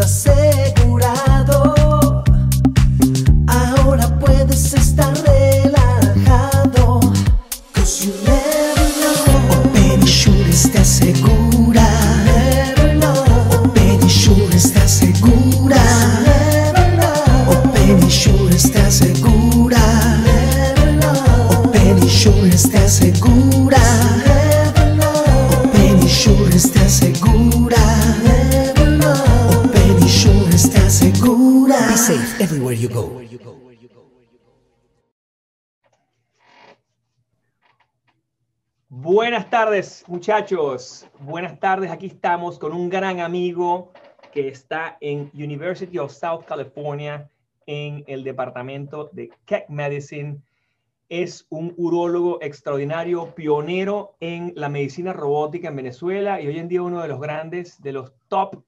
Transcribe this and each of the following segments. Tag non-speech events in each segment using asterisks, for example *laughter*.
estás tardes, muchachos. Buenas tardes. Aquí estamos con un gran amigo que está en University of South California en el departamento de Keck Medicine. Es un urólogo extraordinario, pionero en la medicina robótica en Venezuela y hoy en día uno de los grandes, de los top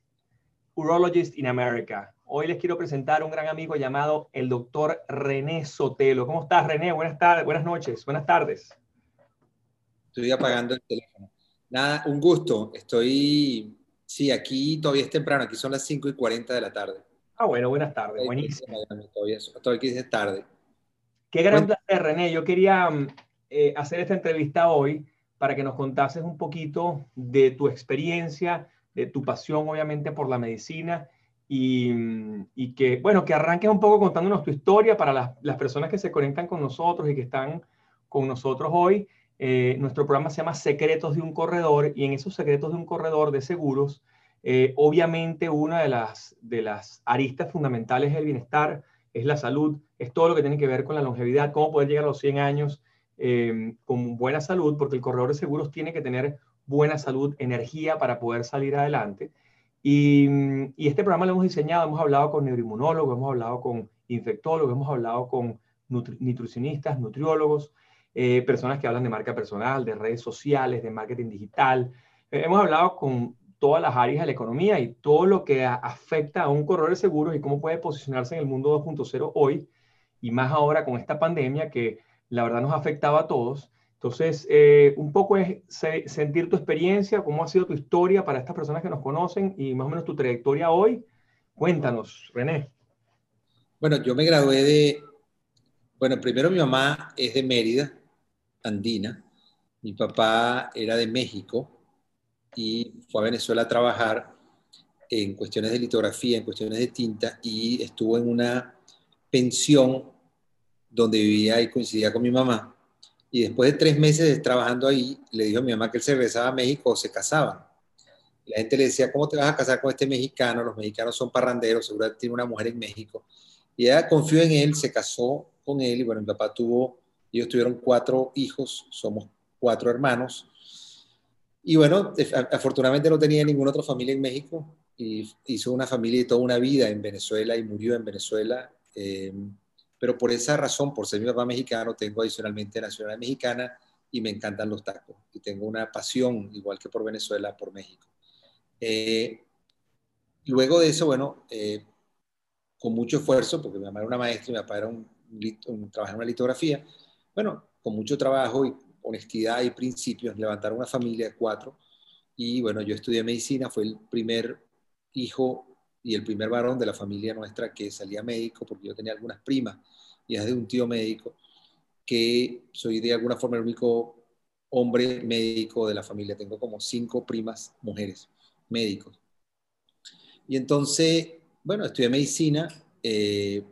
urologists in America. Hoy les quiero presentar un gran amigo llamado el doctor René Sotelo. ¿Cómo estás, René? Buenas tardes, buenas noches, buenas tardes. Estoy apagando el teléfono. Nada, un gusto. Estoy, sí, aquí todavía es temprano, aquí son las 5 y 40 de la tarde. Ah, bueno, buenas tardes, buenísimo. Todavía, todavía aquí es tarde. Qué gran placer, René. Yo quería mm, eh, hacer esta entrevista hoy para que nos contases un poquito de tu experiencia, de tu pasión, obviamente, por la medicina y, mm, y que, bueno, que arranques un poco contándonos tu historia para las, las personas que se conectan con nosotros y que están con nosotros hoy. Eh, nuestro programa se llama Secretos de un Corredor y en esos secretos de un corredor de seguros, eh, obviamente una de las, de las aristas fundamentales del bienestar es la salud, es todo lo que tiene que ver con la longevidad, cómo poder llegar a los 100 años eh, con buena salud, porque el corredor de seguros tiene que tener buena salud, energía para poder salir adelante. Y, este programa lo hemos diseñado, hemos hablado con neuroinmunólogos, hemos hablado con infectólogos, hemos hablado con nutri nutricionistas, nutriólogos, eh, personas que hablan de marca personal, de redes sociales, de marketing digital. Eh, hemos hablado con todas las áreas de la economía y todo lo que a, afecta a un corredor de seguros y cómo puede posicionarse en el mundo 2.0 hoy y más ahora con esta pandemia que la verdad nos afectaba a todos. Entonces, eh, un poco es se, sentir tu experiencia, cómo ha sido tu historia para estas personas que nos conocen y más o menos tu trayectoria hoy. Cuéntanos, René. Bueno, yo me gradué de, bueno, primero mi mamá es de Mérida, andina. Mi papá era de México y fue a Venezuela a trabajar en cuestiones de litografía, en cuestiones de tinta y estuvo en una pensión donde vivía y coincidía con mi mamá. Y después de tres meses trabajando ahí, le dijo a mi mamá que él se regresaba a México o se casaban. La gente le decía, ¿cómo te vas a casar con este mexicano? Los mexicanos son parranderos, seguro tiene una mujer en México. Y ella confió en él, se casó con él y bueno, mi papá tuvo ellos tuvieron cuatro hijos, somos cuatro hermanos. Y bueno, afortunadamente no tenía ninguna otra familia en México y hizo una familia y toda una vida en Venezuela y murió en Venezuela. Eh, pero por esa razón, por ser mi papá mexicano, tengo adicionalmente nacionalidad mexicana y me encantan los tacos. Y tengo una pasión, igual que por Venezuela, por México. Eh, luego de eso, bueno, eh, con mucho esfuerzo, porque mi mamá era una maestra y mi papá era un, un, trabajaba en una litografía, bueno, con mucho trabajo y honestidad y principios, levantar una familia de cuatro. Y bueno, yo estudié medicina, fue el primer hijo y el primer varón de la familia nuestra que salía médico, porque yo tenía algunas primas, y es de un tío médico, que soy de alguna forma el único hombre médico de la familia. Tengo como cinco primas mujeres médicos. Y entonces, bueno, estudié medicina. Eh,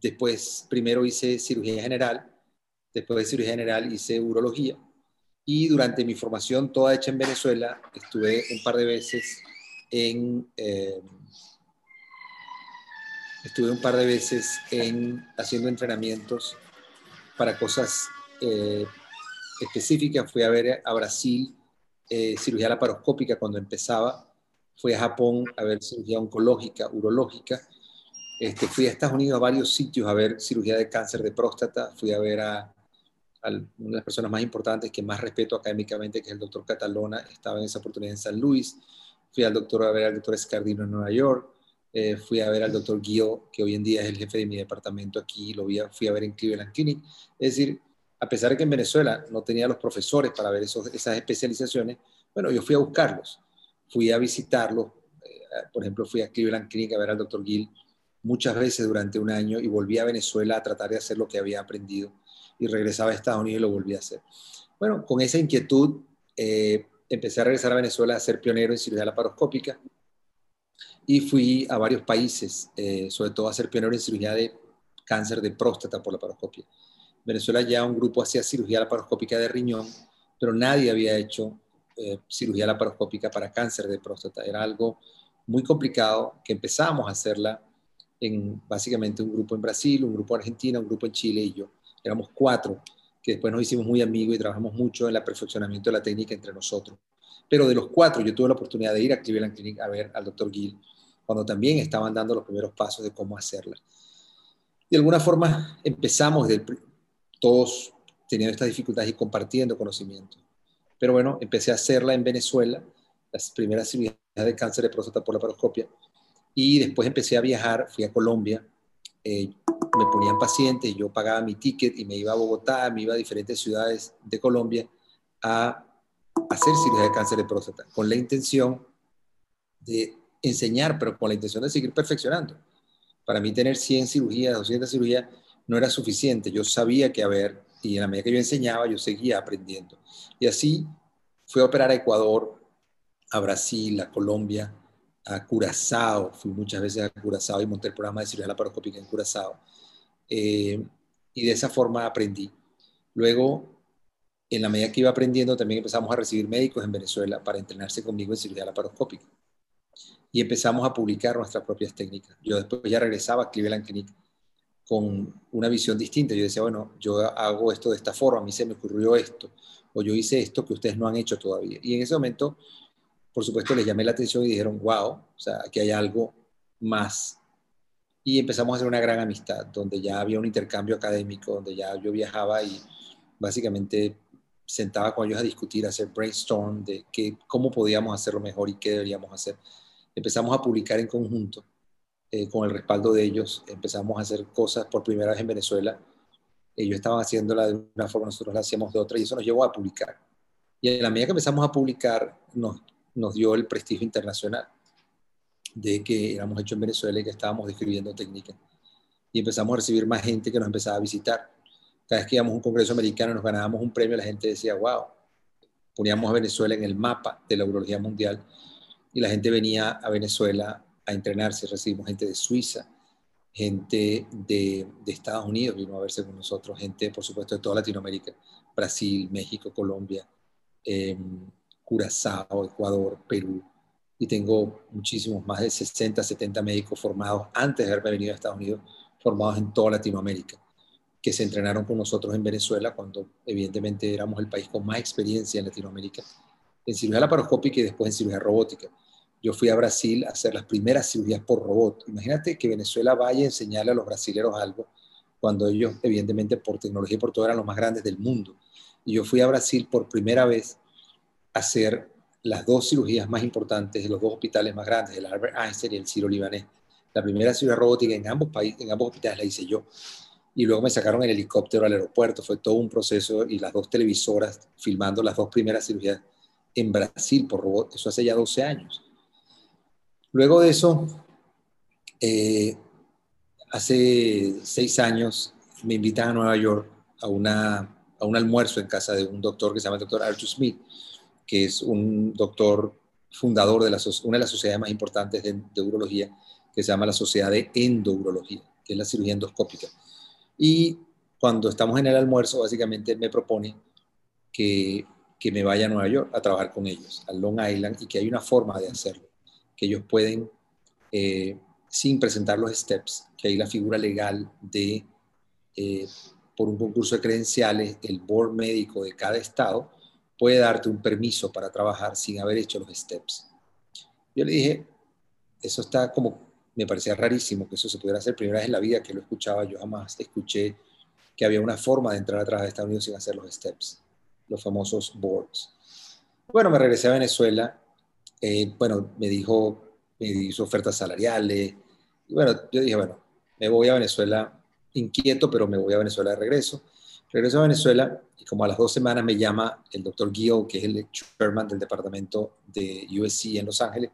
después, primero hice cirugía general Después de cirugía general hice urología y durante mi formación toda hecha en Venezuela estuve un par de veces en eh, estuve un par de veces en haciendo entrenamientos para cosas eh, específicas. Fui a ver a Brasil eh, cirugía laparoscópica cuando empezaba. Fui a Japón a ver cirugía oncológica, urológica. Este, fui a Estados Unidos a varios sitios a ver cirugía de cáncer de próstata. Fui a ver a una de las personas más importantes que más respeto académicamente, que es el doctor Catalona, estaba en esa oportunidad en San Luis. Fui al doctor a ver al doctor Escardino en Nueva York. Eh, fui a ver al doctor Guido, que hoy en día es el jefe de mi departamento aquí, lo vi fui a ver en Cleveland Clinic. Es decir, a pesar de que en Venezuela no tenía los profesores para ver esos, esas especializaciones, bueno, yo fui a buscarlos, fui a visitarlos, eh, por ejemplo, fui a Cleveland Clinic a ver al doctor Gill muchas veces durante un año y volví a Venezuela a tratar de hacer lo que había aprendido y regresaba a Estados Unidos y lo volví a hacer. Bueno, con esa inquietud eh, empecé a regresar a Venezuela a ser pionero en cirugía laparoscópica y fui a varios países, eh, sobre todo a ser pionero en cirugía de cáncer de próstata por laparoscopia. Venezuela ya un grupo hacía cirugía laparoscópica de riñón, pero nadie había hecho eh, cirugía laparoscópica para cáncer de próstata. Era algo muy complicado que empezamos a hacerla en básicamente un grupo en Brasil, un grupo en Argentina, un grupo en Chile y yo. Éramos cuatro que después nos hicimos muy amigos y trabajamos mucho en el perfeccionamiento de la técnica entre nosotros. Pero de los cuatro, yo tuve la oportunidad de ir a Cleveland Clinic a ver al doctor Gill, cuando también estaban dando los primeros pasos de cómo hacerla. De alguna forma empezamos, todos teniendo estas dificultades y compartiendo conocimiento. Pero bueno, empecé a hacerla en Venezuela, las primeras cirugías de cáncer de próstata por la paroscopia, y después empecé a viajar, fui a Colombia, eh, me ponían pacientes, yo pagaba mi ticket y me iba a Bogotá, me iba a diferentes ciudades de Colombia a hacer cirugía de cáncer de próstata, con la intención de enseñar, pero con la intención de seguir perfeccionando. Para mí tener 100 cirugías, 200 cirugías, no era suficiente. Yo sabía que, a ver, y en la medida que yo enseñaba, yo seguía aprendiendo. Y así fui a operar a Ecuador, a Brasil, a Colombia, a Curazao. Fui muchas veces a Curazao y monté el programa de cirugía laparoscópica en Curazao. Eh, y de esa forma aprendí. Luego, en la medida que iba aprendiendo, también empezamos a recibir médicos en Venezuela para entrenarse conmigo en cirugía laparoscópica. Y empezamos a publicar nuestras propias técnicas. Yo después ya regresaba a Cleveland Clinic con una visión distinta. Yo decía, bueno, yo hago esto de esta forma, a mí se me ocurrió esto, o yo hice esto que ustedes no han hecho todavía. Y en ese momento, por supuesto, les llamé la atención y dijeron, wow, o sea, aquí hay algo más. Y empezamos a hacer una gran amistad, donde ya había un intercambio académico, donde ya yo viajaba y básicamente sentaba con ellos a discutir, a hacer brainstorm de qué, cómo podíamos hacerlo mejor y qué deberíamos hacer. Empezamos a publicar en conjunto, eh, con el respaldo de ellos, empezamos a hacer cosas por primera vez en Venezuela. Ellos estaban haciéndola de una forma, nosotros la hacíamos de otra y eso nos llevó a publicar. Y en la medida que empezamos a publicar, nos, nos dio el prestigio internacional de que éramos hechos en Venezuela y que estábamos describiendo técnicas. Y empezamos a recibir más gente que nos empezaba a visitar cada vez que íbamos a un congreso americano nos ganábamos un premio, la gente decía, wow, poníamos a Venezuela en el mapa de la urología mundial y la gente venía a Venezuela a entrenarse. Recibimos gente de Suiza, gente de, Estados Unidos vino a verse con nosotros, gente, por supuesto, de toda Latinoamérica, Brasil, México, Colombia, em, Curazao, Ecuador, Perú. Y tengo muchísimos, más de 60, 70 médicos formados antes de haberme venido a Estados Unidos, formados en toda Latinoamérica que se entrenaron con nosotros en Venezuela, cuando evidentemente éramos el país con más experiencia en Latinoamérica, en cirugía laparoscópica y después en cirugía robótica. Yo fui a Brasil a hacer las primeras cirugías por robot. Imagínate que Venezuela vaya a enseñarle a los brasileros algo, cuando ellos, evidentemente, por tecnología y por todo, eran los más grandes del mundo. Y yo fui a Brasil por primera vez hacer las dos cirugías más importantes de los dos hospitales más grandes, el Albert Einstein y el Ciro Libanés. La primera cirugía robótica en ambos, países, en ambos hospitales la hice yo y luego me sacaron el helicóptero al aeropuerto. Fue todo un proceso y las dos televisoras filmando las dos primeras cirugías en Brasil por robot. Eso hace ya 12 años. Luego de eso, eh, hace seis años me invitan a Nueva York a, una, a un almuerzo en casa de un doctor que se llama el doctor Arthur Smith, que es un doctor fundador de una de las sociedades más importantes de, de urología, que se llama la Sociedad de Endourología, que es la cirugía endoscópica. Y cuando estamos en el almuerzo, básicamente me propone que, que me vaya a Nueva York a trabajar con ellos, a Long Island, y que hay una forma de hacerlo, que ellos pueden, eh, sin presentar los steps, que hay la figura legal de, eh, por un concurso de credenciales, el board médico de cada estado puede darte un permiso para trabajar sin haber hecho los steps. Yo le dije, eso está como me parecía rarísimo que eso se pudiera hacer. Primera vez en la vida que lo escuchaba, yo jamás escuché que había una forma de entrar a través de Estados Unidos sin hacer los steps, los famosos boards. Bueno, me regresé a Venezuela. Eh, bueno, me dijo, me hizo ofertas salariales. Y bueno, yo dije, bueno, me voy a Venezuela inquieto, pero me voy a Venezuela de regreso. Regreso a Venezuela y como a las dos semanas me llama el doctor Gill, que es el chairman del departamento de USC en Los Ángeles,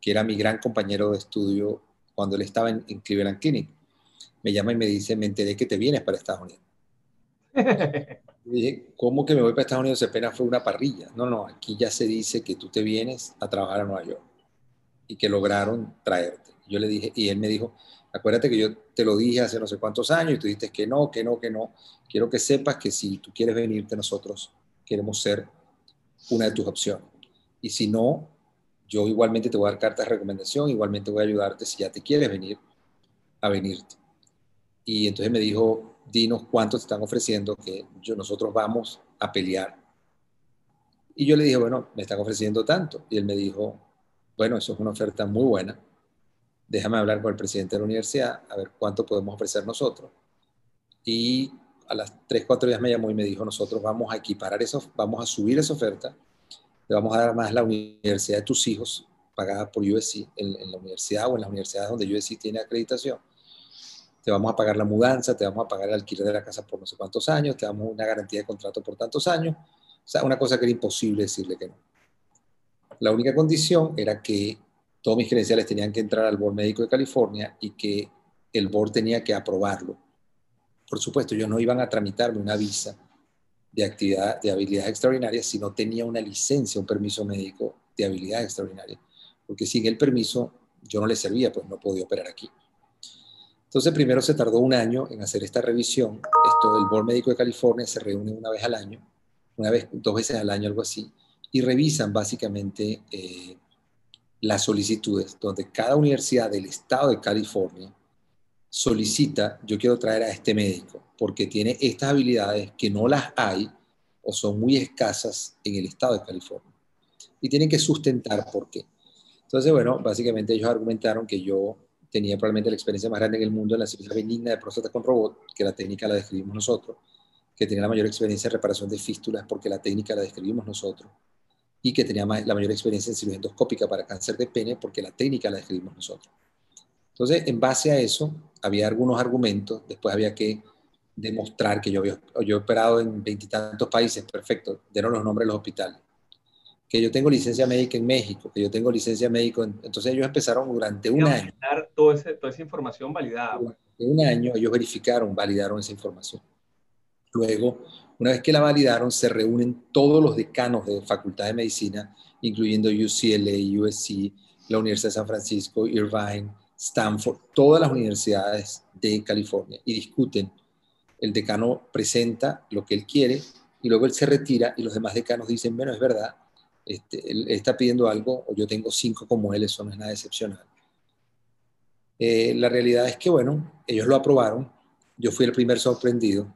que era mi gran compañero de estudio cuando él estaba en, Cleveland Clinic. Me llama y me dice, me enteré que te vienes para Estados Unidos. *laughs* dije, ¿cómo que me voy para Estados Unidos? Apenas fue una parrilla. No, no, aquí ya se dice que tú te vienes a trabajar a Nueva York y que lograron traerte. Yo le dije, y él me dijo, acuérdate que yo te lo dije hace no sé cuántos años y tú dijiste que no, que no, que no. Quiero que sepas que si tú quieres venirte, nosotros queremos ser una de tus opciones. Y si no, yo igualmente te voy a dar cartas de recomendación, igualmente voy a ayudarte si ya te quieres venir, a venirte. Y entonces me dijo, dinos cuánto te están ofreciendo, que yo, nosotros vamos a pelear. Y yo le dije, bueno, me están ofreciendo tanto. Y él me dijo, bueno, eso es una oferta muy buena. Déjame hablar con el presidente de la universidad a ver cuánto podemos ofrecer nosotros. Y a las 3, 4 días me llamó y me dijo, nosotros vamos a equiparar eso, vamos a subir esa oferta le vamos a dar más la universidad de tus hijos, pagada por USC, en, la universidad o en las universidades donde USC tiene acreditación. Te vamos a pagar la mudanza, te vamos a pagar el alquiler de la casa por no sé cuántos años, te damos una garantía de contrato por tantos años. O sea, una cosa que era imposible decirle que no. La única condición era que todos mis credenciales tenían que entrar al Board Médico de California y que el Board tenía que aprobarlo. Por supuesto, ellos no iban a tramitarme una visa de actividad de habilidades extraordinarias si no tenía una licencia, un permiso médico de habilidades extraordinarias. Porque sin el permiso yo no le servía, pues no podía operar aquí. Entonces primero se tardó un año en hacer esta revisión. Esto, el Board Médico de California se reúne una vez al año, una vez, dos veces al año, algo así, y revisan básicamente eh, las solicitudes, donde cada universidad del estado de California solicita, yo quiero traer a este médico porque tiene estas habilidades que no las hay o son muy escasas en el estado de California. Y tienen que sustentar por qué. Entonces, bueno, básicamente ellos argumentaron que yo tenía probablemente la experiencia más grande en el mundo en la cirugía benigna de próstata con robot, que la técnica la describimos nosotros, que tenía la mayor experiencia en reparación de fístulas porque la técnica la describimos nosotros, y que tenía la mayor experiencia en cirugía endoscópica para cáncer de pene porque la técnica la describimos nosotros. Entonces, en base a eso, había algunos argumentos, después había que demostrar que yo, había, yo he operado en veintitantos países, perfecto, denos los nombres de los hospitales, que yo tengo licencia médica en México, que yo tengo licencia médica, entonces ellos empezaron durante un año. toda esa información validada. Durante un año ellos verificaron, validaron esa información. Luego, una vez que la validaron, se reúnen todos los decanos de Facultad de Medicina, incluyendo UCLA, USC, la Universidad de San Francisco, Irvine, Stanford, todas las universidades de California y discuten. El decano presenta lo que él quiere y luego él se retira y los demás decanos dicen, bueno, es verdad, este, él está pidiendo algo o yo tengo cinco como él, eso no es nada excepcional. Eh, la realidad es que, bueno, ellos lo aprobaron, yo fui el primer sorprendido,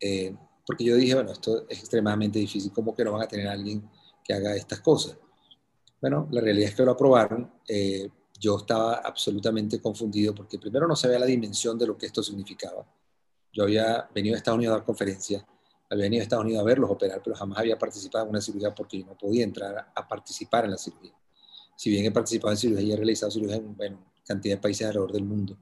eh, porque yo dije, bueno, esto es extremadamente difícil, ¿cómo que no van a tener alguien que haga estas cosas? Bueno, la realidad es que lo aprobaron. Eh, yo estaba absolutamente confundido porque primero no sabía la dimensión de lo que esto significaba. Yo había venido a Estados Unidos a dar conferencias, había venido a Estados Unidos a verlos operar, pero jamás había participado en una cirugía porque yo no podía entrar a, participar en la cirugía. Si bien he participado en cirugía y he realizado cirugía en bueno, cantidad de países alrededor del mundo,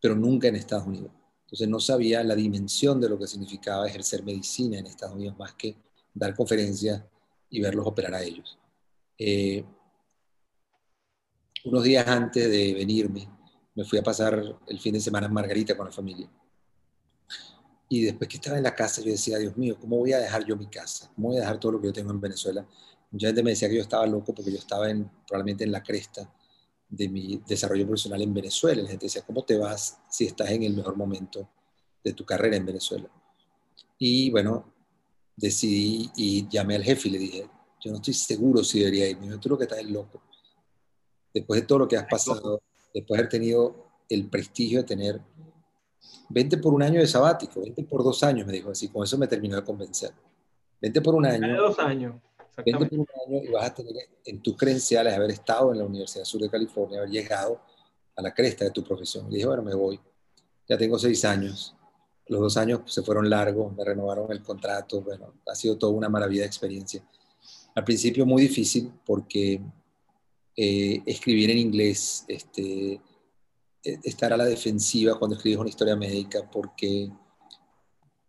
pero nunca en Estados Unidos. Entonces no sabía la dimensión de lo que significaba ejercer medicina en Estados Unidos más que dar conferencias y verlos operar a ellos. Eh, unos días antes de venirme, me fui a pasar el fin de semana en Margarita con la familia. Y después que estaba en la casa, yo decía, Dios mío, ¿cómo voy a dejar yo mi casa? ¿Cómo voy a dejar todo lo que yo tengo en Venezuela? Mucha gente me decía que yo estaba loco porque yo estaba en, probablemente en la cresta de mi desarrollo profesional en Venezuela. La gente decía, ¿cómo te vas si estás en el mejor momento de tu carrera en Venezuela? Y bueno, decidí y llamé al jefe y le dije, yo no estoy seguro si debería ir. Me dijo, tú lo que estás es loco después de todo lo que has pasado, después de haber tenido el prestigio de tener, vente por un año de sabático, vente por dos años, me dijo así, con eso me terminó de convencer. Vente por un año. dos años. Y vas a tener en tus credenciales haber estado en la Universidad Sur de California, haber llegado a la cresta de tu profesión. Y dije, bueno, me voy. Ya tengo seis años. Los dos años se fueron largos, me renovaron el contrato. Bueno, ha sido toda una maravilla de experiencia. Al principio muy difícil porque eh, escribir en inglés, este, e, estar a la defensiva cuando escribes una historia médica, porque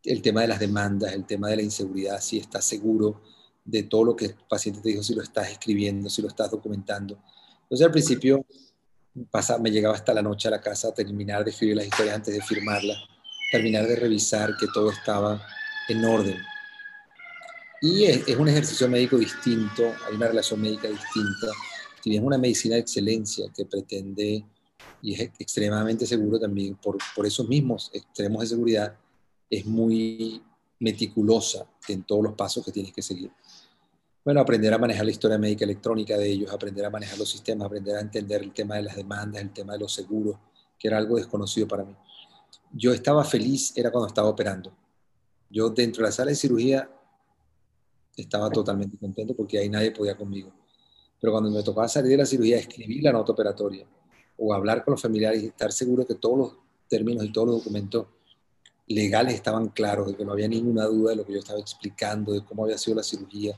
el tema de las demandas, el tema de la inseguridad, si estás seguro de todo lo que el paciente te dijo, si lo estás escribiendo, si lo estás documentando. Entonces al principio pasa, me llegaba hasta la noche a la casa a terminar de escribir las historias antes de firmarlas, terminar de revisar que todo estaba en orden. Y es, es un ejercicio médico distinto, hay una relación médica distinta. Si bien es una medicina de excelencia que pretende y es extremadamente seguro también por, por esos mismos extremos de seguridad, es muy meticulosa en todos los pasos que tienes que seguir. Bueno, aprender a manejar la historia médica electrónica de ellos, aprender a manejar los sistemas, aprender a entender el tema de las demandas, el tema de los seguros, que era algo desconocido para mí. Yo estaba feliz, era cuando estaba operando. Yo dentro de la sala de cirugía estaba totalmente contento porque ahí nadie podía conmigo. Pero cuando me tocaba salir de la cirugía, escribir la nota operatoria o hablar con los familiares y estar seguro que todos los términos y todos los documentos legales estaban claros, de que no había ninguna duda de lo que yo estaba explicando, de cómo había sido la cirugía,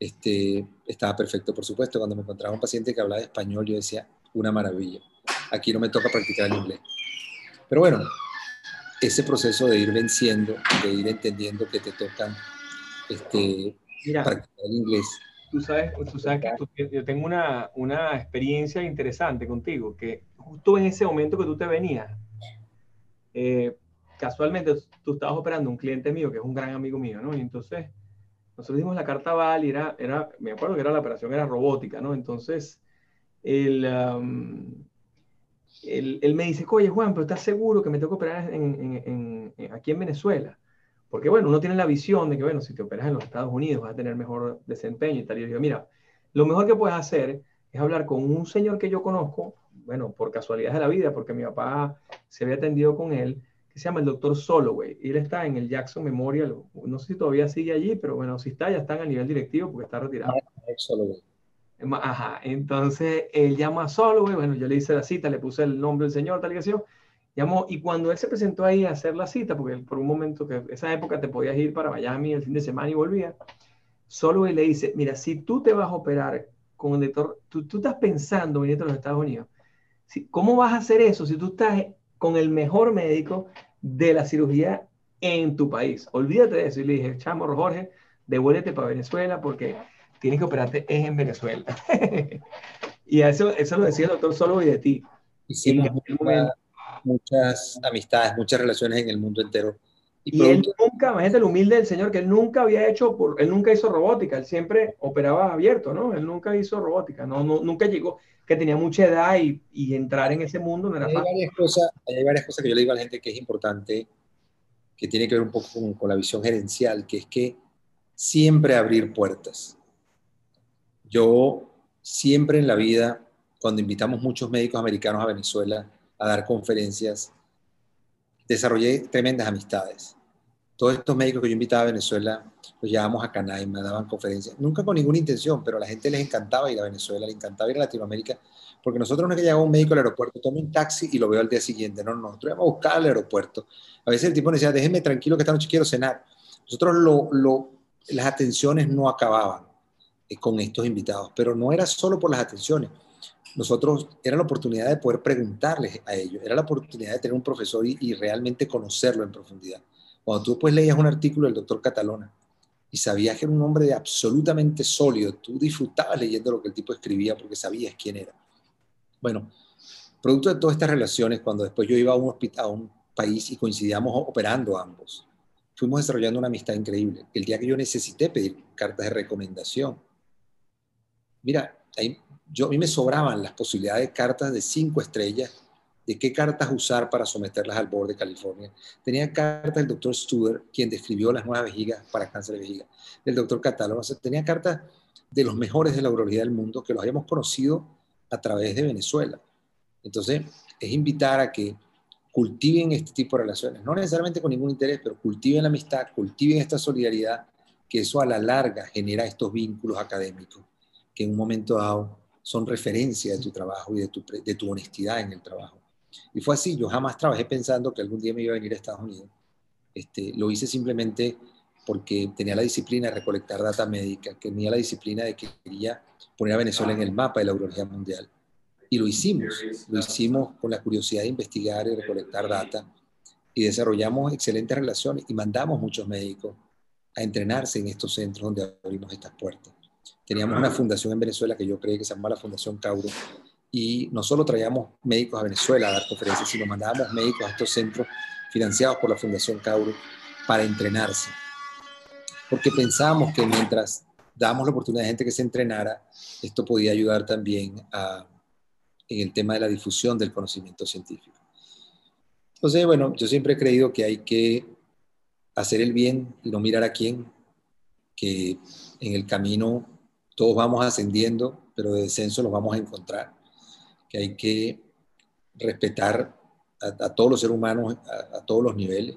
este, estaba perfecto. Por supuesto, cuando me encontraba un paciente que hablaba español, yo decía, una maravilla. Aquí no me toca practicar el inglés. Pero bueno, ese proceso de ir venciendo, de ir entendiendo que te tocan este, practicar el inglés. Tú sabes, tú sabes que yo tengo una, una experiencia interesante contigo, que justo en ese momento que tú te venías, eh, casualmente tú estabas operando un cliente mío que es un gran amigo mío, ¿no? Y entonces nosotros dimos la carta Val y era, era, me acuerdo que era la operación, era robótica, ¿no? Entonces, él, um, él, me dice, oye Juan, pero ¿estás seguro que me tengo que operar en, en, aquí en Venezuela? Porque bueno, uno tiene la visión de que, bueno, si te operas en los Estados Unidos vas a tener mejor desempeño y tal. Y yo digo, mira, lo mejor que puedes hacer es hablar con un señor que yo conozco, bueno, por casualidad de la vida, porque mi papá se había atendido con él, que se llama el doctor Soloway. Y él está en el Jackson Memorial, no sé si todavía sigue allí, pero bueno, si está, ya están a nivel directivo porque está retirado. Ah, Ajá, entonces él llama a Soloway, bueno, yo le hice la cita, le puse el nombre del señor, tal y que Llamó, y cuando él se presentó ahí a hacer la cita, porque por un momento que esa época te podías ir para Miami el fin de semana y volvía, solo él le dice, mira, si tú te vas a operar con un doctor, tú, tú estás pensando venir a los Estados Unidos, ¿cómo vas a hacer eso si tú estás con el mejor médico de la cirugía en tu país? Olvídate de eso. Y le dije, chamo, Jorge, devuélvete para Venezuela porque tienes que operarte es en Venezuela. *laughs* y eso, eso lo decía el doctor solo y de ti. Hicimos muchas amistades, muchas relaciones en el mundo entero. Y, él nunca, imagínate el humilde del señor, que él nunca había hecho, por, él nunca hizo robótica, él siempre operaba abierto, ¿no? Él nunca hizo robótica, no, no nunca llegó, que tenía mucha edad y, y entrar en ese mundo no era hay Varias cosas, hay varias cosas que yo le digo a la gente que es importante, que tiene que ver un poco con, con la visión gerencial, que es que siempre abrir puertas. Yo siempre en la vida, cuando invitamos muchos médicos americanos a Venezuela, a dar conferencias, desarrollé tremendas amistades. Todos estos médicos que yo invitaba a Venezuela, los llevábamos a Canaima, daban conferencias, nunca con ninguna intención, pero a la gente les encantaba ir a Venezuela, les encantaba ir a Latinoamérica, porque nosotros no es que llegaba un médico al aeropuerto, tome un taxi y lo veo al día siguiente, no, no, nosotros íbamos a buscar al aeropuerto. A veces el tipo decía, déjeme tranquilo que esta noche quiero cenar. Nosotros lo, lo, las atenciones no acababan eh, con estos invitados, pero no era solo por las atenciones nosotros era la oportunidad de poder preguntarles a ellos, era la oportunidad de tener un profesor y, realmente conocerlo en profundidad. Cuando tú después leías un artículo del doctor Catalona y sabías que era un hombre absolutamente sólido, tú disfrutabas leyendo lo que el tipo escribía porque sabías quién era. Bueno, producto de todas estas relaciones, cuando después yo iba a un, hospital, a un país y coincidíamos operando ambos, fuimos desarrollando una amistad increíble. El día que yo necesité pedir cartas de recomendación, mira, ahí yo, a mí me sobraban las posibilidades de cartas de cinco estrellas, de qué cartas usar para someterlas al borde de California. Tenía cartas del doctor Studer, quien describió las nuevas vejigas para cáncer de vejiga, del doctor Catalón. tenía cartas de los mejores de la urología del mundo que los habíamos conocido a través de Venezuela. Entonces, es invitar a que cultiven este tipo de relaciones, no necesariamente con ningún interés, pero cultiven la amistad, cultiven esta solidaridad, que eso a la larga genera estos vínculos académicos, que en un momento dado son referencia de tu trabajo y de tu, de tu honestidad en el trabajo. Y fue así, yo jamás trabajé pensando que algún día me iba a venir a Estados Unidos. Este, lo hice simplemente porque tenía la disciplina de recolectar data médica, tenía la disciplina de que quería poner a Venezuela en el mapa de la urología mundial. Y lo hicimos, lo hicimos con la curiosidad de investigar y recolectar data y desarrollamos excelentes relaciones y mandamos muchos médicos a entrenarse en estos centros donde abrimos estas puertas teníamos una fundación en Venezuela que yo creí que se llamaba la Fundación Cauro, y no solo traíamos médicos a Venezuela a dar conferencias, sino mandábamos médicos a estos centros financiados por la Fundación Cauro para entrenarse. Porque pensábamos que mientras dábamos la oportunidad a gente que se entrenara, esto podía ayudar también en el tema de la difusión del conocimiento científico. Entonces, bueno, yo siempre he creído que hay que hacer el bien y no mirar a quién, que en el camino todos vamos ascendiendo, pero de descenso los vamos a encontrar, que hay que respetar a, todos los seres humanos a, todos los niveles,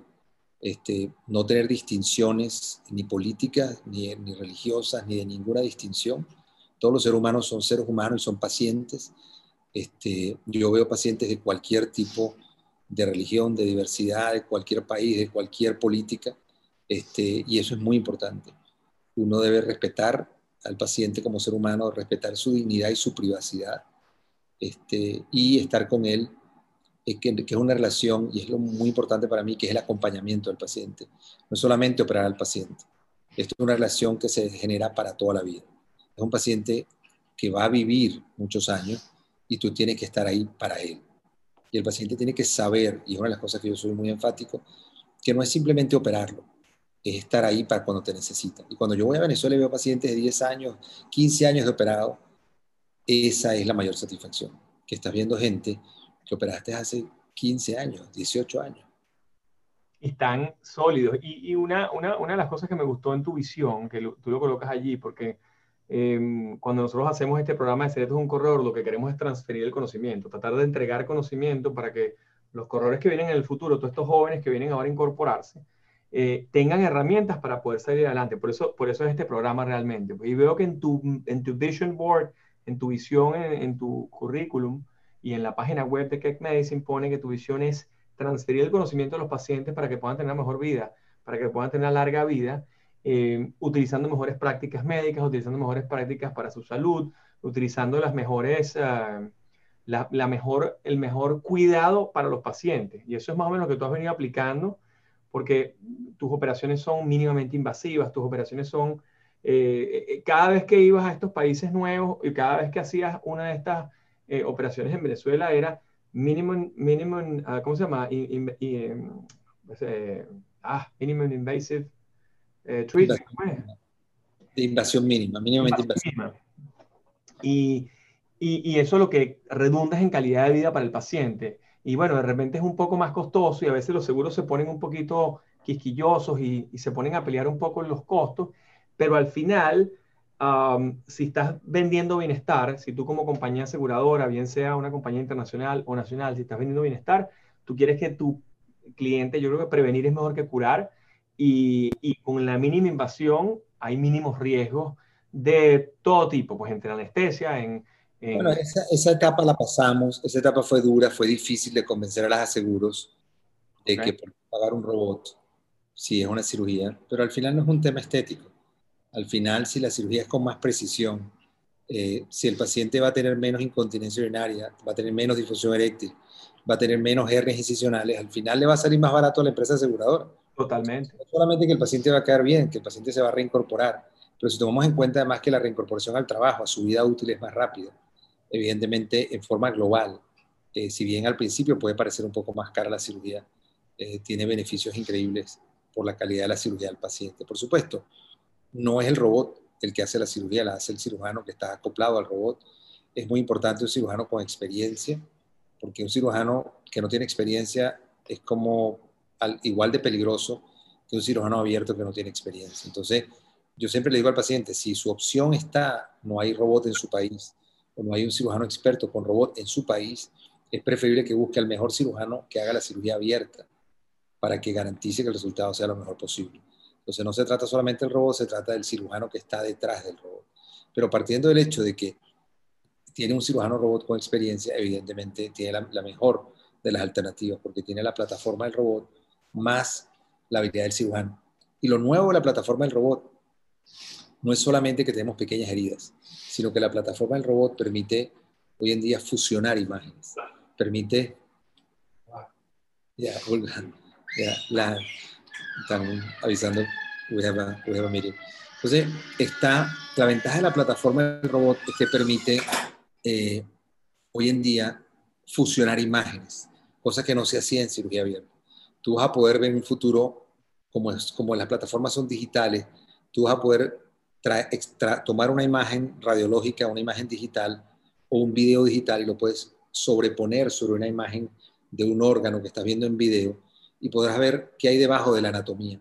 este, no tener distinciones ni políticas, ni, religiosas, ni de ninguna distinción. Todos los seres humanos son seres humanos y son pacientes. Este, yo veo pacientes de cualquier tipo de religión, de diversidad, de cualquier país, de cualquier política, este, y eso es muy importante. Uno debe respetar al paciente como ser humano, respetar su dignidad y su privacidad, este, y estar con él, eh, que, es una relación, y es lo muy importante para mí, que es el acompañamiento del paciente. No solamente operar al paciente, esto es una relación que se genera para toda la vida. Es un paciente que va a vivir muchos años y tú tienes que estar ahí para él. Y el paciente tiene que saber, y es una de las cosas que yo soy muy enfático, que no es simplemente operarlo, es estar ahí para cuando te necesita. Y cuando yo voy a Venezuela y veo pacientes de 10 años, 15 años de operado, esa es la mayor satisfacción, que estás viendo gente que operaste hace 15 años, 18 años. Están sólidos. Y, una, una, una, de las cosas que me gustó en tu visión, que tú lo colocas allí, porque Em, cuando nosotros hacemos este programa de Secretos un Corredor, lo que queremos es transferir el conocimiento, tratar de entregar conocimiento para que los corredores que vienen en el futuro, todos estos jóvenes que vienen ahora a incorporarse, eh, tengan herramientas para poder salir adelante. Por eso, por eso es este programa realmente. Y veo que en tu, en tu vision board, en tu visión, en, tu currículum y en la página web de Keck Medicine pone que tu visión es transferir el conocimiento a los pacientes para que puedan tener mejor vida, para que puedan tener larga vida eh, utilizando mejores prácticas médicas, utilizando mejores prácticas para su salud, utilizando las mejores, uh, la, mejor, el mejor cuidado para los pacientes. Y eso es más o menos lo que tú has venido aplicando, porque tus operaciones son mínimamente invasivas, tus operaciones son, eh, eh, cada vez que ibas a estos países nuevos y cada vez que hacías una de estas operaciones en Venezuela era minimum, minimum uh, ¿cómo se llama? ah, minimum invasive eh, de invasión mínima, mínimamente invasiva. Y, y, eso lo que redunda es en calidad de vida para el paciente. Y bueno, de repente es un poco más costoso y a veces los seguros se ponen un poquito quisquillosos y, y se ponen a pelear un poco en los costos, pero al final, si estás vendiendo bienestar, si tú como compañía aseguradora, bien sea una compañía internacional o nacional, si estás vendiendo bienestar, tú quieres que tu cliente, yo creo que prevenir es mejor que curar, y, y, con la mínima invasión hay mínimos riesgos de todo tipo, pues entre anestesia, en... Bueno, esa, esa, etapa la pasamos, esa etapa fue dura, fue difícil de convencer a las aseguros de que por pagar un robot, sí es una cirugía, pero al final no es un tema estético. Al final, si la cirugía es con más precisión, eh, si el paciente va a tener menos incontinencia urinaria, va a tener menos difusión eréctil, va a tener menos hernias incisionales, al final le va a salir más barato a la empresa aseguradora. Totalmente. No solamente que el paciente va a quedar bien, que el paciente se va a reincorporar, pero si tomamos en cuenta además que la reincorporación al trabajo, a su vida útil es más rápida, evidentemente en forma global, eh, si bien al principio puede parecer un poco más cara la cirugía, eh, tiene beneficios increíbles por la calidad de la cirugía del paciente. Por supuesto, no es el robot el que hace la cirugía, la hace el cirujano que está acoplado al robot. Es muy importante un cirujano con experiencia, porque un cirujano que no tiene experiencia es como igual de peligroso que un cirujano abierto que no tiene experiencia. Entonces, yo siempre le digo al paciente, si su opción está, no hay robot en su país, o no hay un cirujano experto con robot en su país, es preferible que busque al mejor cirujano que haga la cirugía abierta para que garantice que el resultado sea lo mejor posible. Entonces, no se trata solamente del robot, se trata del cirujano que está detrás del robot. Pero partiendo del hecho de que tiene un cirujano robot con experiencia, evidentemente tiene la, la mejor de las alternativas, porque tiene la plataforma del robot, más la habilidad del cirujano. Y lo nuevo de la plataforma del robot no es solamente que tenemos pequeñas heridas, sino que la plataforma del robot permite hoy en día fusionar imágenes, permite... Ya, ya, la, están avisando we have a, we have a meeting. Entonces, está, la ventaja de la plataforma del robot es que permite eh, hoy en día fusionar imágenes, cosa que no se hacía en cirugía abierta. Tú vas a poder ver en un futuro, como, es, como las plataformas son digitales, tú vas a poder tomar una imagen radiológica, una imagen digital o un video digital y lo puedes sobreponer sobre una imagen de un órgano que estás viendo en video y podrás ver qué hay debajo de la anatomía,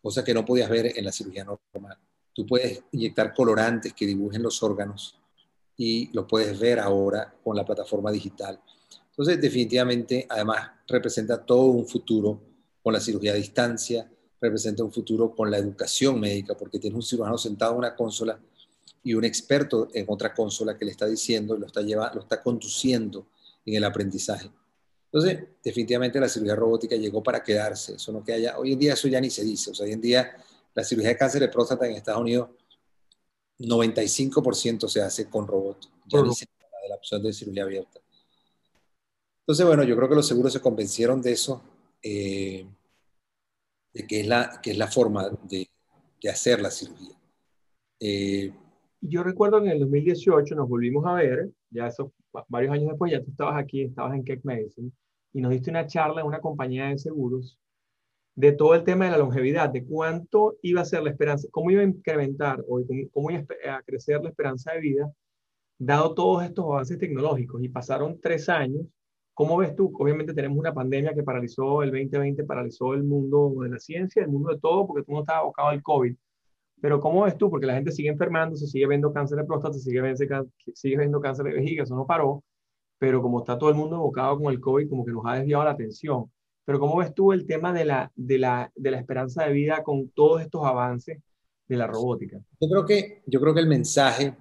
cosa que no podías ver en la cirugía normal. Tú puedes inyectar colorantes que dibujen los órganos y lo puedes ver ahora con la plataforma digital. Entonces, definitivamente, además, representa todo un futuro con la cirugía a distancia, representa un futuro con la educación médica, porque tienes un cirujano sentado en una consola y un experto en otra consola que le está diciendo lo está, llevando, lo está conduciendo en el aprendizaje. Entonces, definitivamente la cirugía robótica llegó para quedarse. Eso no que haya, hoy en día eso ya ni se dice. O sea, hoy en día la cirugía de cáncer de próstata en Estados Unidos, 95% se hace con robot. Ya ni se habla de la opción de cirugía abierta. Entonces, bueno, yo creo que los seguros se convencieron de eso, eh, de que es, la, que es la forma de, de hacer la cirugía. Eh, yo recuerdo que en el 2018 nos volvimos a ver, ya eso varios años después, ya tú estabas aquí, estabas en Keck Medicine, y nos diste una charla en una compañía de seguros de todo el tema de la longevidad, de cuánto iba a ser la esperanza, cómo iba a incrementar o cómo iba a crecer la esperanza de vida, dado todos estos avances tecnológicos. Y pasaron tres años. ¿Cómo ves tú? Obviamente tenemos una pandemia que paralizó el 2020, paralizó el mundo de la ciencia, el mundo de todo, porque tú no estabas abocado al COVID. Pero ¿cómo ves tú? Porque la gente sigue enfermando, se sigue viendo cáncer de próstata, se sigue, viendo, sigue viendo cáncer de vejiga, eso no paró, pero como está todo el mundo evocado con el COVID, como que nos ha desviado la atención. Pero ¿cómo ves tú el tema de la, de la, de la esperanza de vida con todos estos avances de la robótica? Yo creo que, yo creo que el mensaje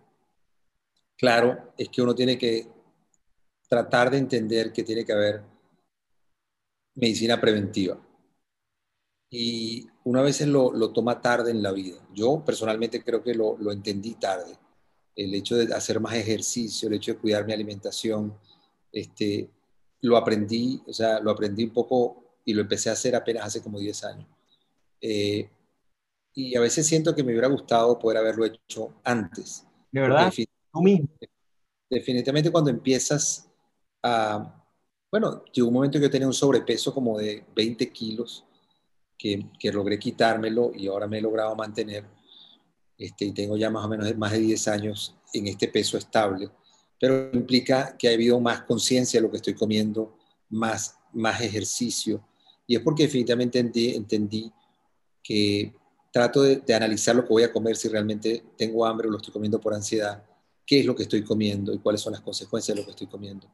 claro es que uno tiene que tratar de entender que tiene que haber medicina preventiva y una vez lo, lo, toma tarde en la vida. Yo personalmente creo que lo, lo, entendí tarde. El hecho de hacer más ejercicio, el hecho de cuidar mi alimentación, este, lo aprendí, o sea, lo aprendí un poco y lo empecé a hacer apenas hace como 10 años. Eh, y a veces siento que me hubiera gustado poder haberlo hecho antes. ¿De verdad? ¿Tú mismo? Definitivamente cuando empiezas a... Bueno, llegó un momento que yo tenía un sobrepeso como de 20 kilos que, logré quitármelo y ahora me he logrado mantener. Este, y tengo ya más o menos más de 10 años en este peso estable, pero implica que ha habido más conciencia de lo que estoy comiendo, más, más ejercicio, y es porque definitivamente entendí, que trato de, analizar lo que voy a comer, si realmente tengo hambre o lo estoy comiendo por ansiedad, qué es lo que estoy comiendo y cuáles son las consecuencias de lo que estoy comiendo.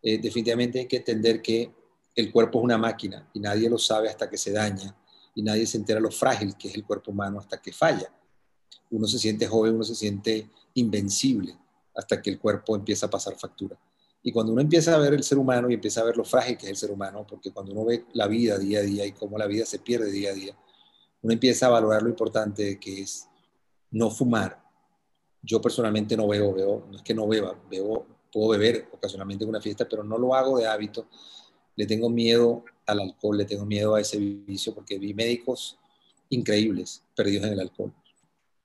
Eh, definitivamente hay que entender que el cuerpo es una máquina y nadie lo sabe hasta que se daña y nadie se entera lo frágil que es el cuerpo humano hasta que falla. Uno se siente joven, uno se siente invencible hasta que el cuerpo empieza a pasar factura. Y cuando uno empieza a ver el ser humano y empieza a ver lo frágil que es el ser humano, porque cuando uno ve la vida día a día y cómo la vida se pierde día a día, uno empieza a valorar lo importante que es no fumar. Yo personalmente no bebo, veo, no es que no beba, bebo, puedo beber ocasionalmente en una fiesta, pero no lo hago de hábito le tengo miedo al alcohol, le tengo miedo a ese vicio porque vi médicos increíbles perdidos en el alcohol.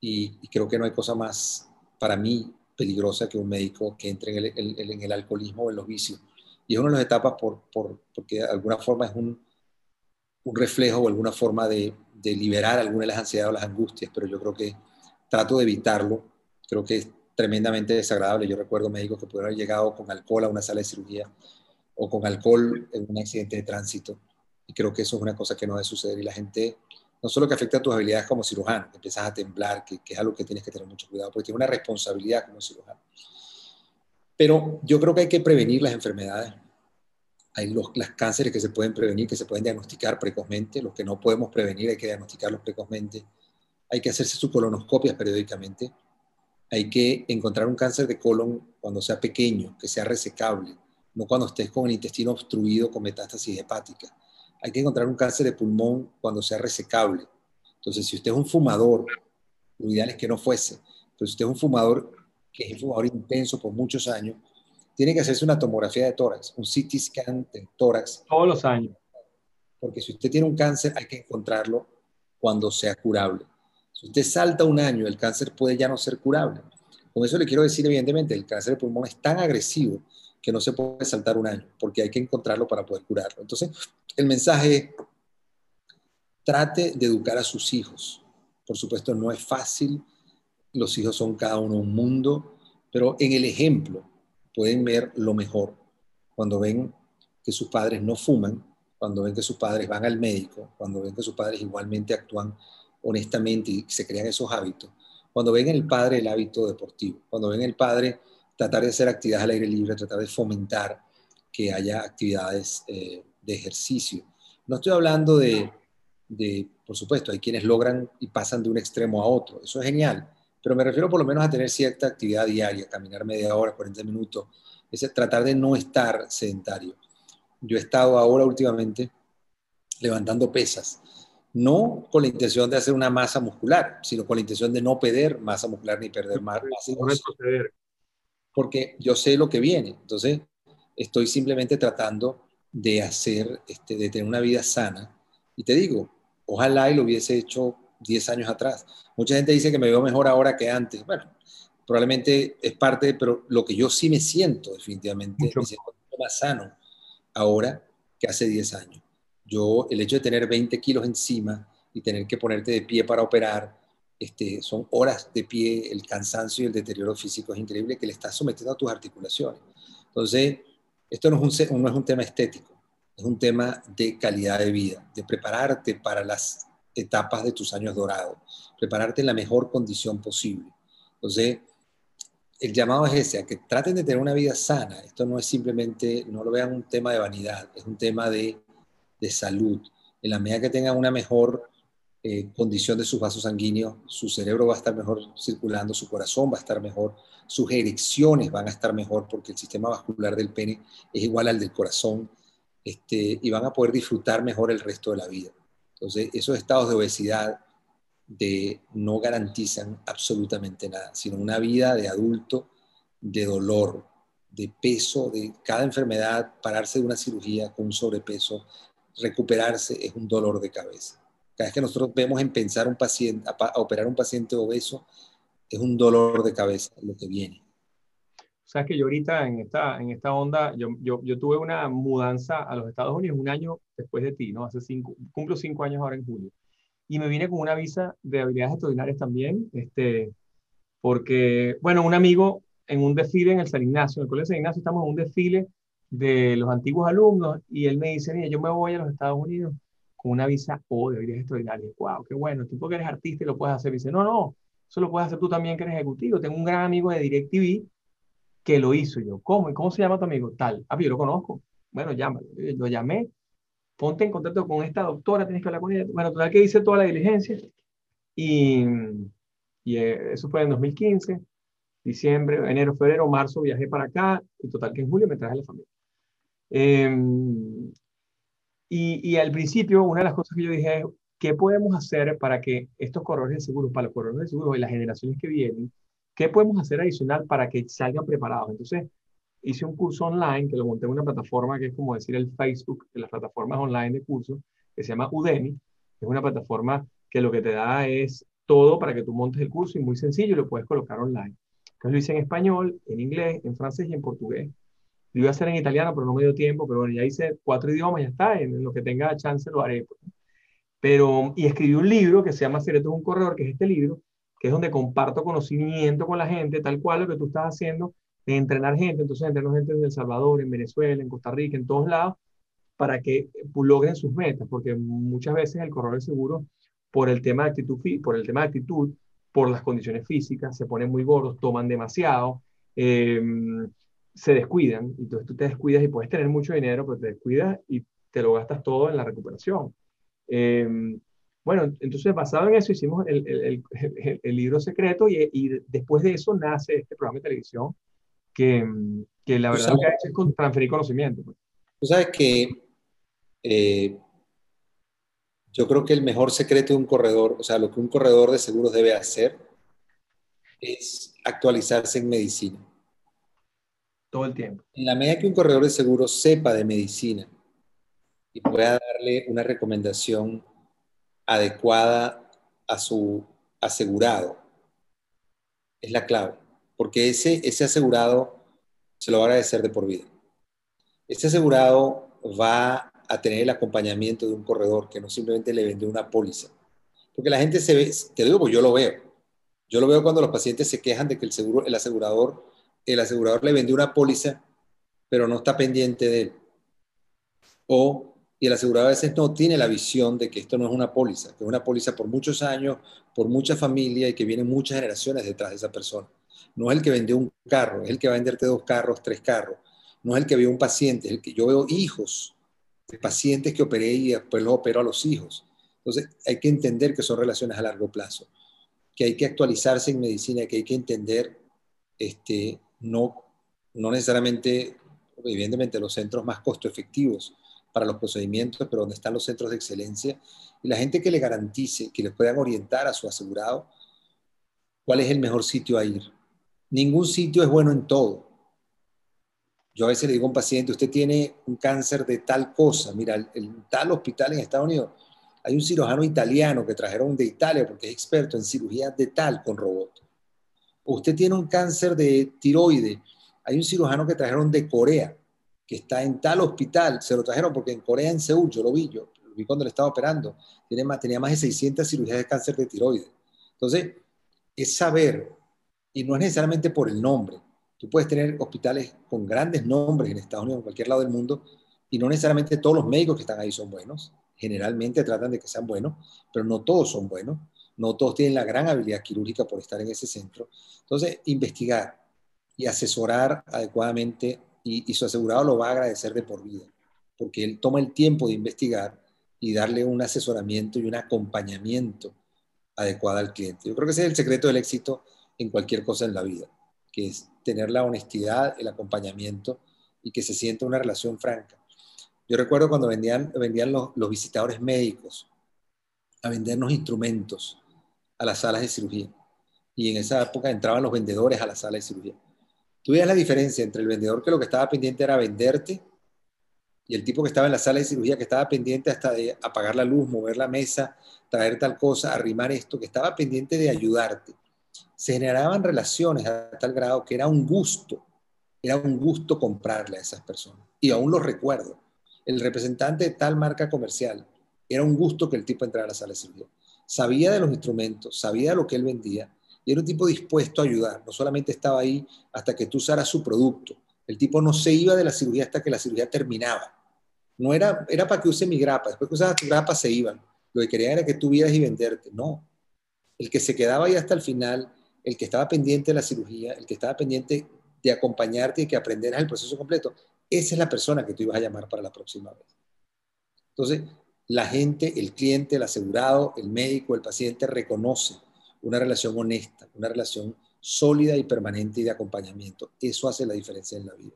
Y, creo que no hay cosa más para mí peligrosa que un médico que entre en el, en el alcoholismo o en los vicios. Y es una de las etapas por, por, porque de alguna forma es un, un reflejo o alguna forma de, de, liberar alguna de las ansiedades o las angustias, pero yo creo que trato de evitarlo. Creo que es tremendamente desagradable. Yo recuerdo médicos que pudieron haber llegado con alcohol a una sala de cirugía o con alcohol en un accidente de tránsito. Y creo que eso es una cosa que no debe suceder. Y la gente, no solo que afecta a tus habilidades como cirujano, que empiezas a temblar, que, es algo que tienes que tener mucho cuidado, porque tienes una responsabilidad como cirujano. Pero yo creo que hay que prevenir las enfermedades. Hay los cánceres que se pueden prevenir, que se pueden diagnosticar precozmente. Los que no podemos prevenir hay que diagnosticarlos precozmente. Hay que hacerse sus colonoscopias periódicamente. Hay que encontrar un cáncer de colon cuando sea pequeño, que sea resecable no cuando estés con el intestino obstruido con metástasis hepática. Hay que encontrar un cáncer de pulmón cuando sea resecable. Entonces, si usted es un fumador, lo ideal es que no fuese, pero si usted es un fumador que es un fumador intenso por muchos años, tiene que hacerse una tomografía de tórax, un CT scan de tórax. Todos los años. Porque si usted tiene un cáncer, hay que encontrarlo cuando sea curable. Si usted salta un año, el cáncer puede ya no ser curable. Con eso le quiero decir, evidentemente, el cáncer de pulmón es tan agresivo que no se puede saltar un año, porque hay que encontrarlo para poder curarlo. Entonces, el mensaje es, trate de educar a sus hijos. Por supuesto, no es fácil, los hijos son cada uno un mundo, pero en el ejemplo pueden ver lo mejor. Cuando ven que sus padres no fuman, cuando ven que sus padres van al médico, cuando ven que sus padres igualmente actúan honestamente y se crean esos hábitos, cuando ven el padre el hábito deportivo, cuando ven el padre tratar de hacer actividades al aire libre, tratar de fomentar que haya actividades eh, de ejercicio. No estoy hablando de, por supuesto, hay quienes logran y pasan de un extremo a otro, eso es genial, pero me refiero por lo menos a tener cierta actividad diaria, caminar media hora, 40 minutos, es tratar de no estar sedentario. Yo he estado ahora últimamente levantando pesas, no con la intención de hacer una masa muscular, sino con la intención de no perder masa muscular ni perder masa muscular. Porque yo sé lo que viene, entonces estoy simplemente tratando de hacer, este, de tener una vida sana. Y te digo, ojalá y lo hubiese hecho 10 años atrás. Mucha gente dice que me veo mejor ahora que antes. Bueno, probablemente es parte, pero lo que yo sí me siento definitivamente, me siento más sano ahora que hace 10 años. Yo, el hecho de tener 20 kilos encima y tener que ponerte de pie para operar, este, son horas de pie, el cansancio y el deterioro físico es increíble que le estás sometiendo a tus articulaciones. Entonces, esto no es un, no es un tema estético, es un tema de calidad de vida, de prepararte para las etapas de tus años dorados, prepararte en la mejor condición posible. Entonces, el llamado es ese, a que traten de tener una vida sana. Esto no es simplemente, no lo vean un tema de vanidad, es un tema de, de salud. En la medida que tengan una mejor eh, condición de sus vasos sanguíneos, su cerebro va a estar mejor circulando, su corazón va a estar mejor, sus erecciones van a estar mejor porque el sistema vascular del pene es igual al del corazón este, y van a poder disfrutar mejor el resto de la vida. Entonces, esos estados de obesidad de, no garantizan absolutamente nada, sino una vida de adulto, de dolor, de peso, de cada enfermedad, pararse de una cirugía con un sobrepeso, recuperarse es un dolor de cabeza. Cada vez que nosotros vemos en pensar un paciente, a, operar un paciente obeso, es un dolor de cabeza lo que viene. Sabes que yo ahorita en esta, en esta onda, yo, yo, yo, tuve una mudanza a los Estados Unidos un año después de ti, ¿no? Hace cinco, cumplo cinco años ahora en julio. Y me vine con una visa de habilidades extraordinarias también, este, porque, bueno, un amigo en un desfile en el San Ignacio, en el Colegio San Ignacio, estamos en un desfile de los antiguos alumnos y él me dice, mira, yo me voy a los Estados Unidos con una visa O de habilidades extraordinarias. ¡Wow! ¡Qué bueno! Tú porque eres artista y lo puedes hacer. dice, no, no, eso lo puedes hacer tú también que eres ejecutivo. Tengo un gran amigo de DirecTV que lo hizo. yo, ¿cómo? ¿Y cómo se llama tu amigo? Tal. Ah, yo lo conozco. Bueno, llámalo. Lo llamé. Ponte en contacto con esta doctora, tienes que hablar con ella. Bueno, total que hice toda la diligencia. Y, y eh, eso fue en 2015, diciembre, enero, febrero, marzo, viajé para acá. Y total que en julio me traje a la familia. Eh, y, al principio, una de las cosas que yo dije es, ¿qué podemos hacer para que estos corredores de seguros, para los corredores de seguros y las generaciones que vienen, qué podemos hacer adicional para que salgan preparados? Entonces, hice un curso online que lo monté en una plataforma que es como decir el Facebook de las plataformas online de cursos, que se llama Udemy. Es una plataforma que lo que te da es todo para que tú montes el curso y muy sencillo, lo puedes colocar online. Entonces lo hice en español, en inglés, en francés y en portugués. Lo iba a hacer en italiano, pero no me dio tiempo, pero bueno, ya hice cuatro idiomas, ya está, en lo que tenga chance lo haré. Pues. Pero, y escribí un libro que se llama Secretos de un Corredor, que es este libro, que es donde comparto conocimiento con la gente, tal cual lo que tú estás haciendo, de entrenar gente, entonces entreno gente en El Salvador, en Venezuela, en Costa Rica, en todos lados, para que pues, logren sus metas, porque muchas veces el corredor de seguro, por el tema de actitud, por el tema de actitud, por las condiciones físicas, se ponen muy gordos, toman demasiado, eh, se descuidan, entonces tú te descuidas y puedes tener mucho dinero, pero te descuidas y te lo gastas todo en la recuperación. Em, bueno, entonces basado en eso hicimos el, el, el, libro secreto y, y, después de eso nace este programa de televisión que, que la verdad que ha hecho es transferir conocimiento. Pues. Tú sabes que eh, yo creo que el mejor secreto de un corredor, o sea, lo que un corredor de seguros debe hacer es actualizarse en medicina todo el tiempo. En la medida que un corredor de seguros sepa de medicina y pueda darle una recomendación adecuada a su asegurado es la clave, porque ese, ese asegurado se lo va a agradecer de por vida. Ese asegurado va a tener el acompañamiento de un corredor que no simplemente le vende una póliza. Porque la gente se ve, te digo, yo lo veo. Yo lo veo cuando los pacientes se quejan de que el, seguro, el asegurador, el asegurador le vendió una póliza, pero no está pendiente de él. O, y el asegurador a veces no tiene la visión de que esto no es una póliza, que es una póliza por muchos años, por mucha familia y que vienen muchas generaciones detrás de esa persona. No es el que vendió un carro, es el que va a venderte dos carros, tres carros. No es el que vio un paciente, es el que yo veo hijos de pacientes que operé y después los opero a los hijos. Entonces, hay que entender que son relaciones a largo plazo, que hay que actualizarse en medicina, que hay que entender, este, no, no necesariamente, evidentemente, los centros más costo efectivos para los procedimientos, pero donde están los centros de excelencia, y la gente que le garantice, que les puedan orientar a su asegurado cuál es el mejor sitio a ir. Ningún sitio es bueno en todo. Yo a veces le digo a un paciente, usted tiene un cáncer de tal cosa, mira, el, tal hospital en Estados Unidos hay un cirujano italiano que trajeron de Italia porque es experto en cirugía de tal con robot. Usted tiene un cáncer de tiroide. Hay un cirujano que trajeron de Corea, que está en tal hospital. Se lo trajeron porque en Corea, en Seúl, yo lo vi, yo lo vi cuando le estaba operando. Tiene más, tenía más de 600 cirugías de cáncer de tiroide. Entonces, es saber, y no es necesariamente por el nombre. Tú puedes tener hospitales con grandes nombres en Estados Unidos, en cualquier lado del mundo, y no necesariamente todos los médicos que están ahí son buenos generalmente tratan de que sean buenos, pero no todos son buenos, no todos tienen la gran habilidad quirúrgica por estar en ese centro. Entonces, investigar y asesorar adecuadamente y, su asegurado lo va a agradecer de por vida, porque él toma el tiempo de investigar y darle un asesoramiento y un acompañamiento adecuado al cliente. Yo creo que ese es el secreto del éxito en cualquier cosa en la vida, que es tener la honestidad, el acompañamiento y que se sienta una relación franca. Yo recuerdo cuando vendían, vendían los, visitadores médicos a vendernos instrumentos a las salas de cirugía. Y en esa época entraban los vendedores a la sala de cirugía. Tú veías la diferencia entre el vendedor que lo que estaba pendiente era venderte y el tipo que estaba en la sala de cirugía que estaba pendiente hasta de apagar la luz, mover la mesa, traer tal cosa, arrimar esto, que estaba pendiente de ayudarte. Se generaban relaciones a tal grado que era un gusto, era un gusto comprarle a esas personas. Y aún lo recuerdo el representante de tal marca comercial, era un gusto que el tipo entrara a la sala de cirugía. Sabía de los instrumentos, sabía lo que él vendía y era un tipo dispuesto a ayudar. No solamente estaba ahí hasta que tú usaras su producto. El tipo no se iba de la cirugía hasta que la cirugía terminaba. No era, era para que use mi grapa. Después que usabas tu grapa se iban. Lo que querían era que tú vieras y venderte. No. El que se quedaba ahí hasta el final, el que estaba pendiente de la cirugía, el que estaba pendiente de acompañarte y que aprenderas el proceso completo, esa es la persona que tú ibas a llamar para la próxima vez. Entonces, la gente, el cliente, el asegurado, el médico, el paciente reconoce una relación honesta, una relación sólida y permanente y de acompañamiento. Eso hace la diferencia en la vida.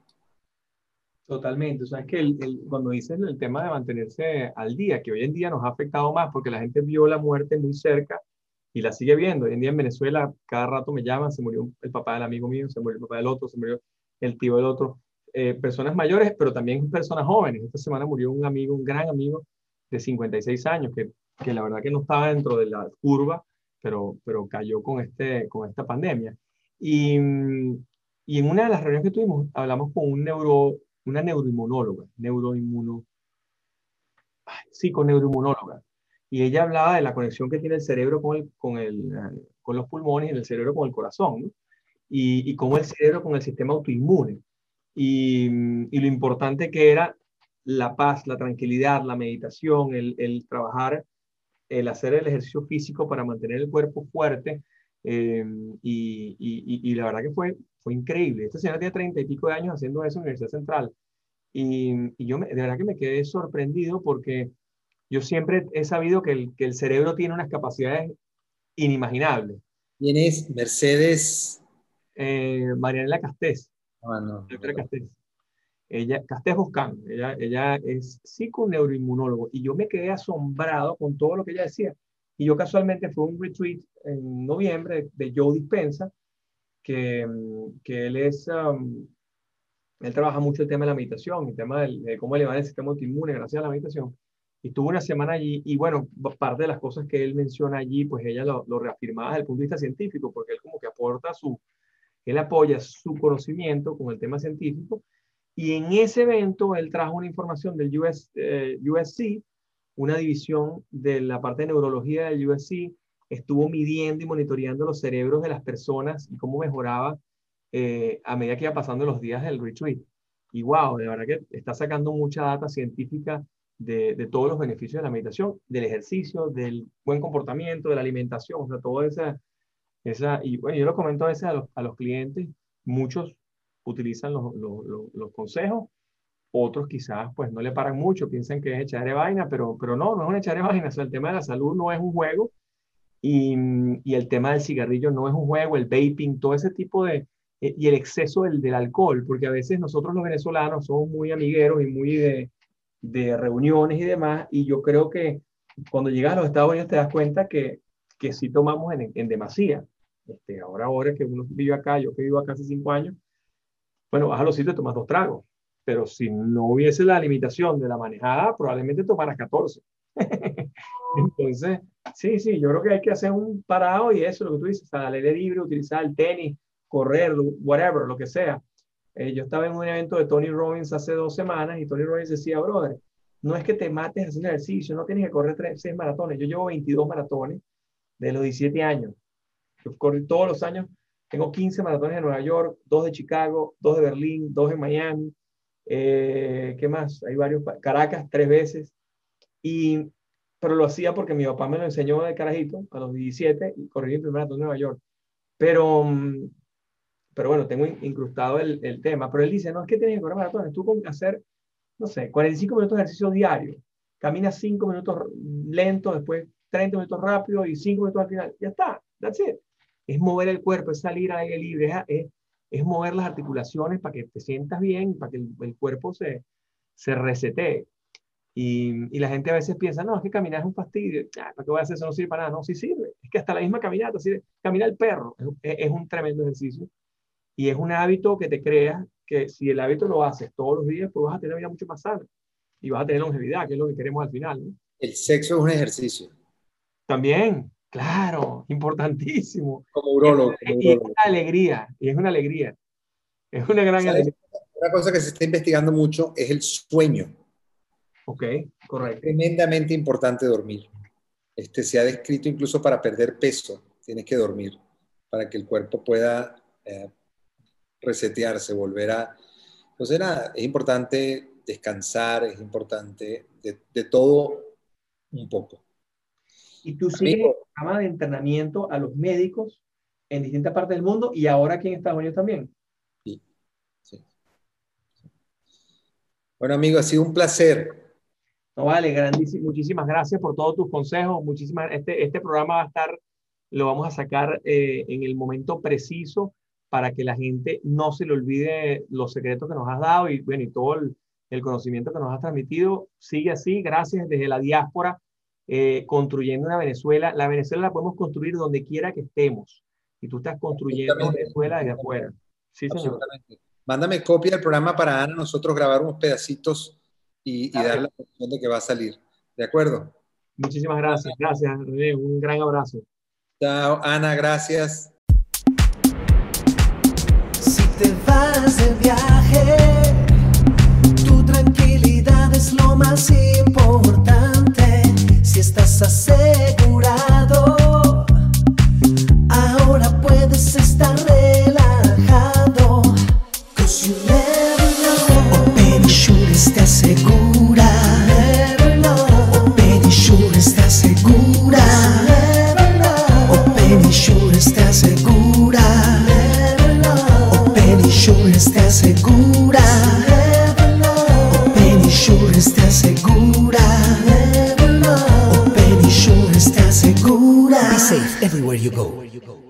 Totalmente. O sea, es que cuando dices el tema de mantenerse al día, que hoy en día nos ha afectado más porque la gente vio la muerte muy cerca y la sigue viendo. Hoy en día en Venezuela, cada rato me llaman, se murió el papá del amigo mío, se murió el papá del otro, se murió el tío del otro. Eh, personas mayores, pero también personas jóvenes. Esta semana murió un amigo, un gran amigo de 56 años, que, que la verdad que no estaba dentro de la curva, pero, pero cayó con, este, con esta pandemia. Y, y en una de las reuniones que tuvimos, hablamos con un neuro, una neuroinmunóloga, neuroinmuno, sí, con neuroinmunóloga. Y ella hablaba de la conexión que tiene el cerebro con, el, con, el, con los pulmones y el cerebro con el corazón, ¿no? y, y cómo el cerebro con el sistema autoinmune y, lo importante que era la paz, la tranquilidad, la meditación, el, trabajar, el hacer el ejercicio físico para mantener el cuerpo fuerte. Eh, y, la verdad que fue, fue increíble. Esta señora tiene treinta y pico de años haciendo eso en la Universidad Central. Y, yo de verdad que me quedé sorprendido porque yo siempre he sabido que el, que el cerebro tiene unas capacidades inimaginables. ¿Quién es Mercedes? Eh, Marianela Castés. Ah, no, Ella, Castés Boscán, ella, ella es psiconeuroinmunólogo y yo me quedé asombrado con todo lo que ella decía. Y yo casualmente fue un retreat en noviembre de Joe Dispensa, que, que él es, um, él trabaja mucho el tema de la meditación, el tema de cómo elevar el sistema autoinmune gracias a la meditación. y estuvo una semana allí y bueno, parte de las cosas que él menciona allí, pues ella lo, lo reafirmaba desde el punto de vista científico, porque él como que aporta su, él apoya su conocimiento con el tema científico y en ese evento él trajo una información del US, eh, USC, una división de la parte de neurología del USC, estuvo midiendo y monitoreando los cerebros de las personas y cómo mejoraba eh, a medida que iba pasando los días del retreat. Y wow, de verdad que está sacando mucha data científica de, de, todos los beneficios de la meditación, del ejercicio, del buen comportamiento, de la alimentación, o sea, todo esa, esa y bueno, yo lo comento a veces a los, a los clientes, muchos utilizan los, los, los, consejos, otros quizás pues no le paran mucho, piensan que es echar de vaina, pero, pero no, no es un echar de *laughs* vaina, o sea, el tema de la salud no es un juego y, y el tema del cigarrillo no es un juego, el vaping, todo ese tipo de, eh, y el exceso del, del, alcohol, porque a veces nosotros los venezolanos somos muy amigueros y muy de, de reuniones y demás, y yo creo que cuando llegas a los Estados Unidos te das cuenta que, que sí tomamos en, en demasía. Este, ahora, ahora que uno vive acá, yo que vivo acá hace cinco años, bueno, vas a los sitios y tomas dos tragos, pero si no hubiese la limitación de la manejada, probablemente tomaras 14. *laughs* Entonces, sí, sí, yo creo que hay que hacer un parado y eso, lo que tú dices, al aire libre, utilizar el tenis, correr, whatever, lo que sea. Eh, yo estaba en un evento de Tony Robbins hace dos semanas y Tony Robbins decía, brother, no es que te mates haciendo ejercicio, no tienes que correr tres, seis maratones. Yo llevo 22 maratones de los 17 años. Yo corro todos los años, tengo 15 maratones de Nueva York, dos de Chicago, dos de Berlín, dos de Miami. Eh, ¿Qué más? Hay varios. Caracas, tres veces. Y, pero lo hacía porque mi papá me lo enseñó de carajito, a los 17, y corrí el primer maratón de Nueva York. Pero, pero bueno, tengo incrustado el, el, tema. Pero él dice, no, es que tienes que correr maratones, tú con hacer, no sé, 45 minutos de ejercicio diario, caminas 5 minutos lento, después 30 minutos rápido y 5 minutos al final. Ya está, that's it. Es mover el cuerpo, es salir al aire libre, es, es, mover las articulaciones para que te sientas bien, para que el, el cuerpo se, se resetee. Y, y, la gente a veces piensa, no, es que caminar es un fastidio, ¿para qué voy a hacer eso? No sirve para nada. No, sí sirve. Es que hasta la misma caminata sirve. Caminar el perro es, es un tremendo ejercicio y es un hábito que te creas que si el hábito lo haces todos los días, pues vas a tener una vida mucho más sana y vas a tener longevidad, que es lo que queremos al final. ¿no? El sexo es un ejercicio. También, claro, importantísimo. Como urologo. Y es una alegría, y es una alegría. Es una gran ¿Sabes? alegría. Una cosa que se está investigando mucho es el sueño. Ok, correcto. Tremendamente importante dormir. Este, se ha descrito incluso para perder peso, tienes que dormir, para que el cuerpo pueda eh, resetearse, volver a... Entonces, nada, es importante descansar, es importante de, de todo un poco. Y tú sigues el programa de entrenamiento a los médicos en distintas partes del mundo y ahora aquí en Estados Unidos también. Sí, sí. Bueno, amigo, ha sido un placer. No vale, grandísimo. Muchísimas gracias por todos tus consejos. Muchísimas, este, este programa va a estar, lo vamos a sacar eh, en el momento preciso para que la gente no se le olvide los secretos que nos has dado y, bueno, y todo el, el conocimiento que nos has transmitido. Sigue así, gracias desde la diáspora, eh, construyendo una Venezuela. La Venezuela la podemos construir donde quiera que estemos. Y tú estás construyendo Venezuela desde afuera. Sí, señor. Mándame copia del programa para Ana, nosotros grabar unos pedacitos y, y dar la opción de que va a salir. ¿De acuerdo? Muchísimas gracias. Gracias, René. Un gran abrazo. Chao, Ana, gracias. Si te vas de viaje, tu tranquilidad es lo más importante. Si estás asegurado, ahora puedes estar relajado. Cause you never know. Open Insurance te asegura. You go.